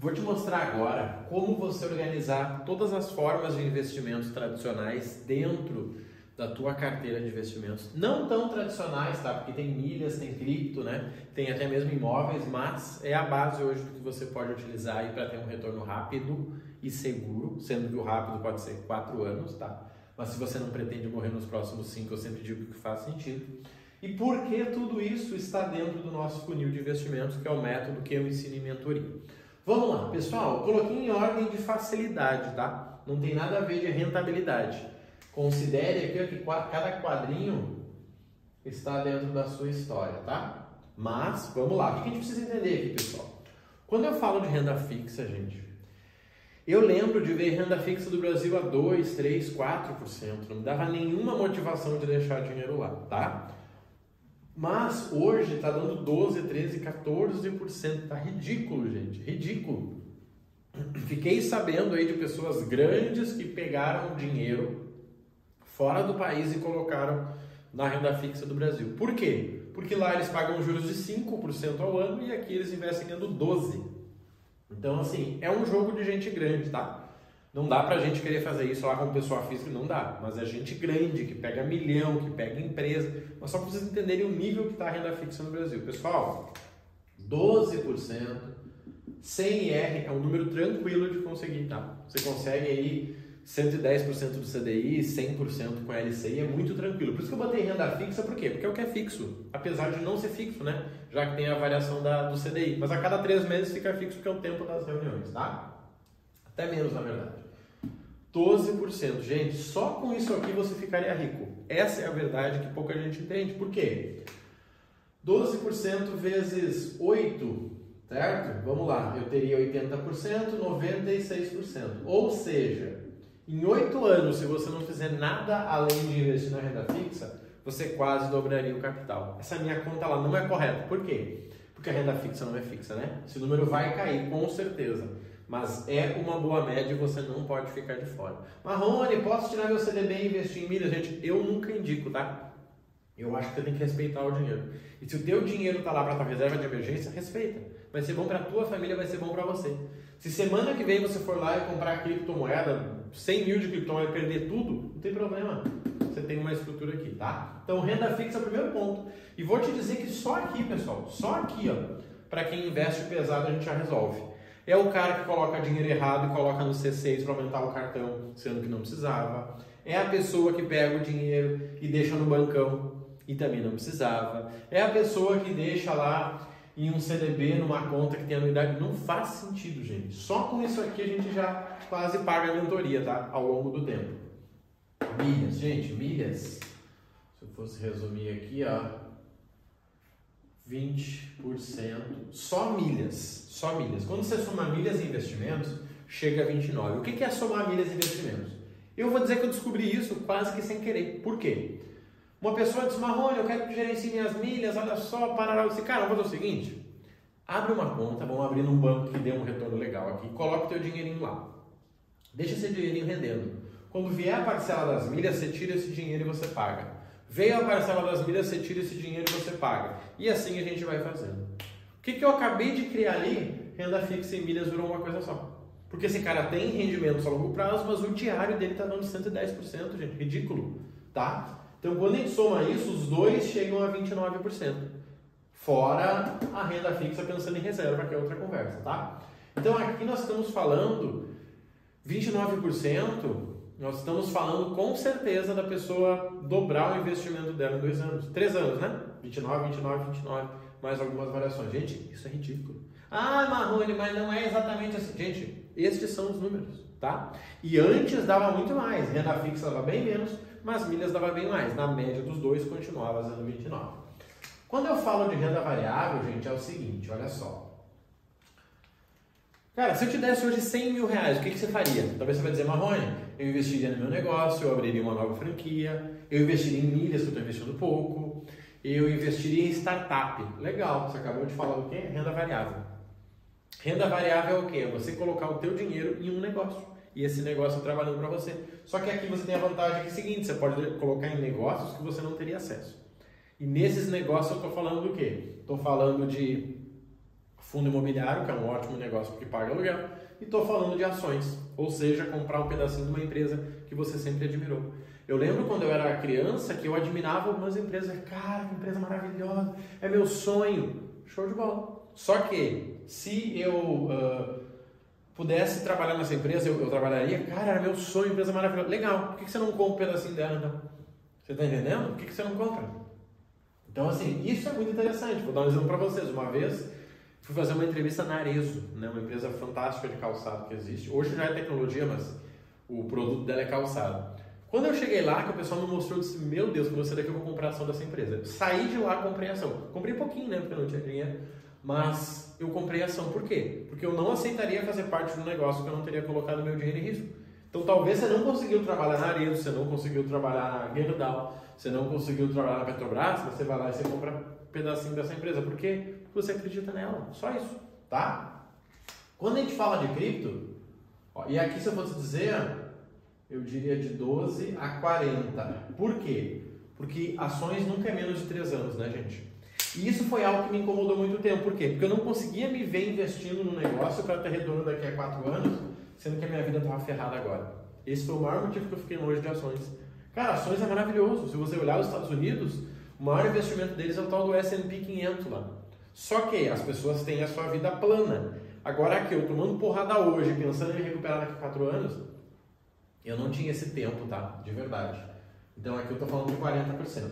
Vou te mostrar agora como você organizar todas as formas de investimentos tradicionais dentro da tua carteira de investimentos. Não tão tradicionais, tá? Porque tem milhas, tem cripto, né? Tem até mesmo imóveis, mas é a base hoje do que você pode utilizar aí para ter um retorno rápido e seguro, sendo que o rápido pode ser quatro anos, tá? Mas se você não pretende morrer nos próximos cinco, eu sempre digo que faz sentido. E por que tudo isso está dentro do nosso funil de investimentos, que é o método que eu ensino em mentoria? Vamos lá, pessoal, coloquei em ordem de facilidade, tá? Não tem nada a ver de rentabilidade. Considere aqui que cada quadrinho está dentro da sua história, tá? Mas, vamos lá, o que a gente precisa entender aqui, pessoal? Quando eu falo de renda fixa, gente, eu lembro de ver renda fixa do Brasil a 2, 3, 4%. Não me dava nenhuma motivação de deixar dinheiro lá, tá? Mas hoje está dando 12, 13, 14%. Tá ridículo, gente. Ridículo. Fiquei sabendo aí de pessoas grandes que pegaram dinheiro fora do país e colocaram na renda fixa do Brasil. Por quê? Porque lá eles pagam juros de 5% ao ano e aqui eles investem ganhando 12%. Então, assim, é um jogo de gente grande, tá? Não dá pra gente querer fazer isso lá como pessoa física, não dá. Mas é gente grande, que pega milhão, que pega empresa. Mas só para vocês entenderem o nível que está a renda fixa no Brasil. Pessoal, 12%, sem IR é um número tranquilo de conseguir, tá? Você consegue aí 110% do CDI, 100% com LCI, é muito tranquilo. Por isso que eu botei renda fixa, por quê? Porque é o que é fixo, apesar de não ser fixo, né? Já que tem a variação da, do CDI. Mas a cada três meses fica fixo, que é o tempo das reuniões, tá? Até menos, na verdade. 12%. Gente, só com isso aqui você ficaria rico. Essa é a verdade que pouca gente entende. Por quê? 12% vezes 8, certo? Vamos lá, eu teria 80%, 96%. Ou seja, em 8 anos, se você não fizer nada além de investir na renda fixa, você quase dobraria o capital. Essa minha conta lá não é correta. Por quê? Porque a renda fixa não é fixa, né? Esse número vai cair, com certeza mas é uma boa média e você não pode ficar de fora. Marrone, posso tirar meu CDB e investir em milhas? Gente, eu nunca indico, tá? Eu acho que você tem que respeitar o dinheiro. E se o teu dinheiro está lá para tua reserva de emergência, respeita. Vai ser bom para tua família, vai ser bom para você. Se semana que vem você for lá e comprar criptomoeda, 100 mil de criptomoeda e perder tudo, não tem problema. Você tem uma estrutura aqui, tá? Então, renda fixa é o primeiro ponto. E vou te dizer que só aqui, pessoal, só aqui, ó, para quem investe pesado, a gente já resolve. É o cara que coloca dinheiro errado e coloca no C6 para aumentar o cartão, sendo que não precisava. É a pessoa que pega o dinheiro e deixa no bancão e também não precisava. É a pessoa que deixa lá em um CDB, numa conta que tem anuidade. Não faz sentido, gente. Só com isso aqui a gente já quase paga a mentoria, tá? Ao longo do tempo. Milhas, gente, milhas. Se eu fosse resumir aqui, ó. 20%, só milhas, só milhas. Quando você soma milhas e investimentos, chega a 29. O que é somar milhas e investimentos? Eu vou dizer que eu descobri isso quase que sem querer. Por quê? Uma pessoa disse, Marrone, eu quero que gerencie minhas milhas, olha só, parará. Eu disse, cara, vou fazer o seguinte, abre uma conta, vamos abrir num banco que dê um retorno legal aqui, coloca o teu dinheirinho lá. Deixa esse dinheirinho rendendo. Quando vier a parcela das milhas, você tira esse dinheiro e você paga. Veio a parcela das milhas, você tira esse dinheiro e você paga. E assim a gente vai fazendo. O que, que eu acabei de criar ali? Renda fixa e milhas virou uma coisa só. Porque esse cara tem rendimentos a longo prazo, mas o diário dele está dando 110%, gente. Ridículo. Tá? Então, quando a gente soma isso, os dois chegam a 29%. Fora a renda fixa pensando em reserva, que é outra conversa, tá? Então, aqui nós estamos falando 29% nós estamos falando com certeza da pessoa dobrar o investimento dela em dois anos. Três anos, né? 29, 29, 29, mais algumas variações. Gente, isso é ridículo. Ah, Marrone, mas não é exatamente assim. Gente, estes são os números, tá? E antes dava muito mais. Renda fixa dava bem menos, mas milhas dava bem mais. Na média dos dois continuava dando 29. Quando eu falo de renda variável, gente, é o seguinte, olha só. Cara, se eu te desse hoje 100 mil reais, o que, que você faria? Talvez você vai dizer, Marrone, eu investiria no meu negócio, eu abriria uma nova franquia, eu investiria em milhas, que eu estou investindo pouco, eu investiria em startup. Legal, você acabou de falar do quê? Renda variável. Renda variável é o quê? É você colocar o teu dinheiro em um negócio e esse negócio trabalhando para você. Só que aqui você tem a vantagem que é o seguinte, você pode colocar em negócios que você não teria acesso. E nesses negócios eu estou falando do quê? Estou falando de fundo imobiliário, que é um ótimo negócio porque paga aluguel, e estou falando de ações, ou seja, comprar um pedacinho de uma empresa que você sempre admirou. Eu lembro quando eu era criança que eu admirava algumas empresas, cara, que empresa maravilhosa, é meu sonho, show de bola. Só que se eu uh, pudesse trabalhar nessa empresa, eu, eu, trabalharia, cara, era meu sonho, empresa maravilhosa, legal, por que, que você não compra um pedacinho dela então? Você está entendendo? Por que, que você não compra? Então, assim, isso é muito interessante. Vou dar um exemplo para vocês. Uma vez, fui fazer uma entrevista na Arezo, né, uma empresa fantástica de calçado que existe. Hoje já é tecnologia, mas o produto dela é calçado. Quando eu cheguei lá, que o pessoal me mostrou, eu disse, meu Deus, com você daqui eu vou comprar ação dessa empresa. Saí de lá, comprei ação. Comprei pouquinho, né, porque eu não tinha dinheiro, mas eu comprei ação. Por quê? Porque eu não aceitaria fazer parte de um negócio que eu não teria colocado meu dinheiro em risco. Então talvez você não conseguiu trabalhar na Arezo, você não conseguiu trabalhar na Gerdau, você não conseguiu trabalhar na Petrobras, você vai lá e você compra um pedacinho dessa empresa. Por quê? Porque você acredita nela. Só isso, tá? Quando a gente fala de cripto, ó, e aqui se eu fosse dizer eu diria de 12 a 40. Por quê? Porque ações nunca é menos de 3 anos, né, gente? E isso foi algo que me incomodou muito tempo. Por quê? Porque eu não conseguia me ver investindo no negócio para ter retorno daqui a 4 anos, sendo que a minha vida estava ferrada agora. Esse foi o maior motivo que eu fiquei longe de ações. Cara, ações é maravilhoso. Se você olhar os Estados Unidos, o maior investimento deles é o tal do S&P 500 lá. Só que as pessoas têm a sua vida plana. Agora aqui, eu tomando porrada hoje, pensando em recuperar daqui a 4 anos, eu não tinha esse tempo, tá? De verdade. Então aqui eu estou falando de 40%.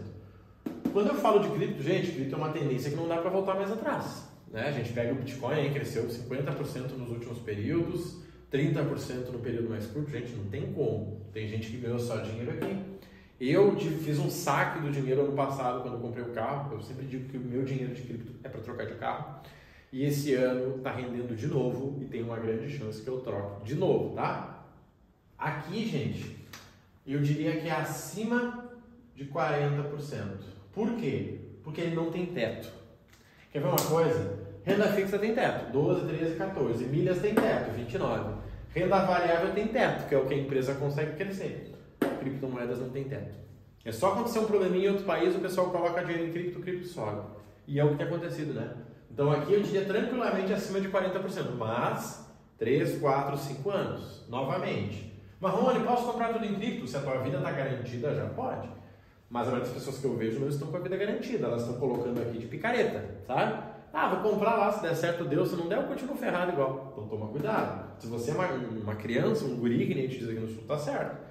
Quando eu falo de cripto, gente, cripto é uma tendência que não dá para voltar mais atrás. Né? A gente pega o Bitcoin, cresceu 50% nos últimos períodos, 30% no período mais curto. Gente, não tem como. Tem gente que ganhou só dinheiro aqui. Eu fiz um saque do dinheiro ano passado quando comprei o carro. Eu sempre digo que o meu dinheiro de cripto é para trocar de carro. E esse ano está rendendo de novo e tem uma grande chance que eu troque de novo, tá? Aqui, gente, eu diria que é acima de 40%. Por quê? Porque ele não tem teto. Quer ver uma coisa? Renda fixa tem teto, 12, 13, 14. Milhas tem teto, 29. Renda variável tem teto, que é o que a empresa consegue crescer. Criptomoedas não tem teto. É só acontecer um probleminha em outro país, o pessoal coloca dinheiro em cripto, cripto sobe. E é o que tem acontecido, né? Então aqui eu diria tranquilamente acima de 40%, mas 3, 4, 5 anos, novamente. Marrone, posso comprar tudo em cripto? Se a tua vida está garantida, já pode. Mas a maioria das pessoas que eu vejo não estão com a vida garantida, elas estão colocando aqui de picareta, sabe? Ah, vou comprar lá, se der certo deu, se não der eu continuo ferrado igual. Então toma cuidado. Se você é uma, uma criança, um guri, que nem a gente diz aqui no sul, tá certo.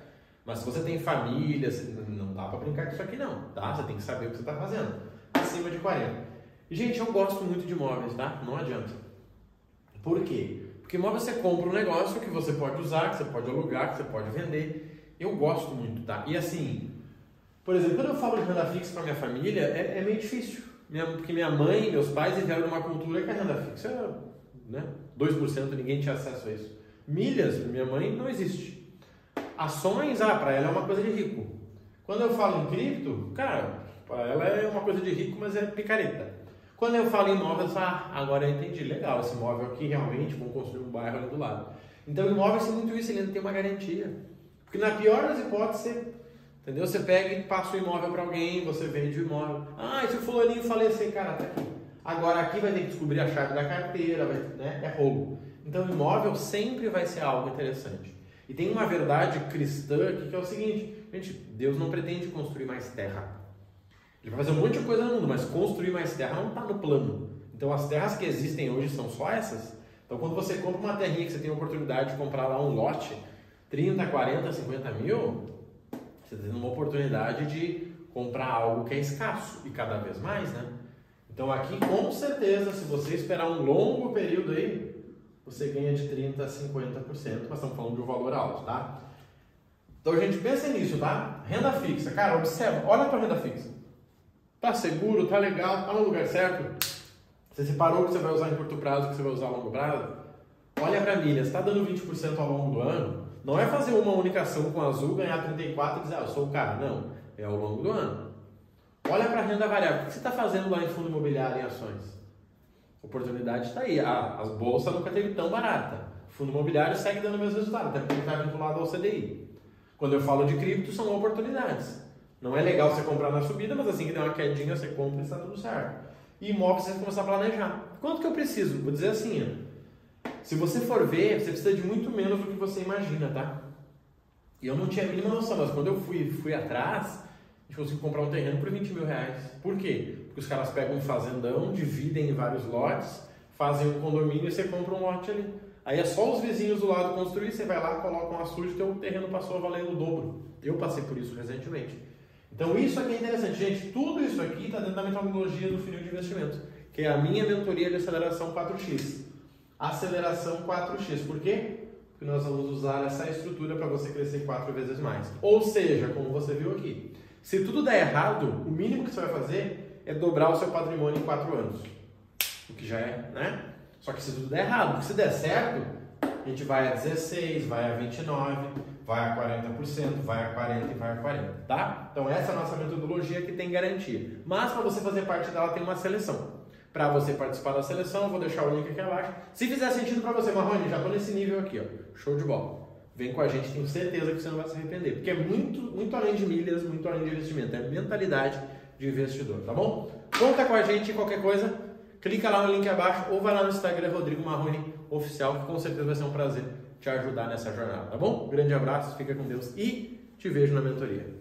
Mas se você tem família, não dá para brincar com isso aqui não, tá? Você tem que saber o que você está fazendo. Acima de 40. E, gente, eu gosto muito de imóveis, tá? Não adianta. Por quê? Porque imóvel você compra um negócio que você pode usar, que você pode alugar, que você pode vender. Eu gosto muito, tá? E assim, por exemplo, quando eu falo de renda fixa para minha família, é, é meio difícil. Minha, porque minha mãe meus pais vieram numa cultura que a renda fixa é né, 2%, ninguém tinha acesso a isso. Milhas, minha mãe, não existe. Ações, ah, para ela é uma coisa de rico. Quando eu falo em cripto, cara, para ela é uma coisa de rico, mas é picareta. Quando eu falo em imóvel, ah, agora eu entendi, legal, esse imóvel aqui realmente, vamos construir um bairro ali do lado. Então imóvel é muito isso, ele não tem uma garantia. Porque na pior das hipóteses, entendeu? Você pega e passa o imóvel para alguém, você vende o imóvel. Ah, e se o fulaninho falecer, cara, tá aqui. Agora aqui vai ter que descobrir a chave da carteira, vai, né? é roubo. Então imóvel sempre vai ser algo interessante. E tem uma verdade cristã aqui que é o seguinte, gente, Deus não pretende construir mais terra. Ele vai fazer um monte de coisa no mundo, mas construir mais terra não está no plano. Então as terras que existem hoje são só essas. Então quando você compra uma terrinha que você tem a oportunidade de comprar lá um lote, 30, 40, 50 mil, você está tendo uma oportunidade de comprar algo que é escasso e cada vez mais, né? Então aqui com certeza, se você esperar um longo período aí, você ganha de 30 a 50%, mas estamos falando de um valor alto, tá? Então, gente, pensa nisso, tá? Renda fixa. Cara, observa, olha a renda fixa. Tá seguro, tá legal, tá no lugar certo? Você separou o que você vai usar em curto prazo, o que você vai usar a longo prazo? Olha para milhas, está dando 20% ao longo do ano? Não é fazer uma única ação com azul, ganhar 34 e dizer, ah, eu sou o cara. Não, é ao longo do ano. Olha para a renda variável. O que você está fazendo lá em fundo imobiliário em ações? A oportunidade está aí. Ah, as bolsas nunca teve tão barata. Fundo imobiliário segue dando o mesmo resultado, até porque ele está vinculado ao CDI. Quando eu falo de cripto, são oportunidades. Não é legal você comprar na subida, mas assim que der uma quedinha, você compra e está tudo certo. e imóveis você começar a planejar. Quanto que eu preciso? Vou dizer assim, ó, se você for ver, você precisa de muito menos do que você imagina, tá? E eu não tinha a mínima noção, mas quando eu fui, fui atrás, a gente conseguiu comprar um terreno por 20 mil reais. Por quê? Os caras pegam um fazendão, dividem em vários lotes, fazem um condomínio e você compra um lote ali. Aí é só os vizinhos do lado construir, você vai lá, coloca um açude teu terreno passou a valer o dobro. Eu passei por isso recentemente. Então isso aqui é interessante. Gente, tudo isso aqui está dentro da metodologia do funil de investimento, que é a minha mentoria de aceleração 4x. Aceleração 4x. Por quê? Porque nós vamos usar essa estrutura para você crescer quatro vezes mais. Ou seja, como você viu aqui, se tudo der errado, o mínimo que você vai fazer é dobrar o seu patrimônio em quatro anos. O que já é, né? Só que se tudo der errado, se der certo, a gente vai a 16, vai a 29, vai a 40%, vai a 40% e vai a 40%, tá? Então essa é a nossa metodologia que tem garantia. Mas para você fazer parte dela tem uma seleção. Para você participar da seleção, eu vou deixar o link aqui abaixo. Se fizer sentido para você, Marrone, já estou nesse nível aqui, ó. Show de bola. Vem com a gente, tenho certeza que você não vai se arrepender. Porque é muito, muito além de milhas, muito além de investimento. É mentalidade de investidor, tá bom? Conta com a gente qualquer coisa. Clica lá no link abaixo ou vai lá no Instagram Rodrigo Marrone Oficial, que com certeza vai ser um prazer te ajudar nessa jornada, tá bom? Grande abraço, fica com Deus e te vejo na mentoria.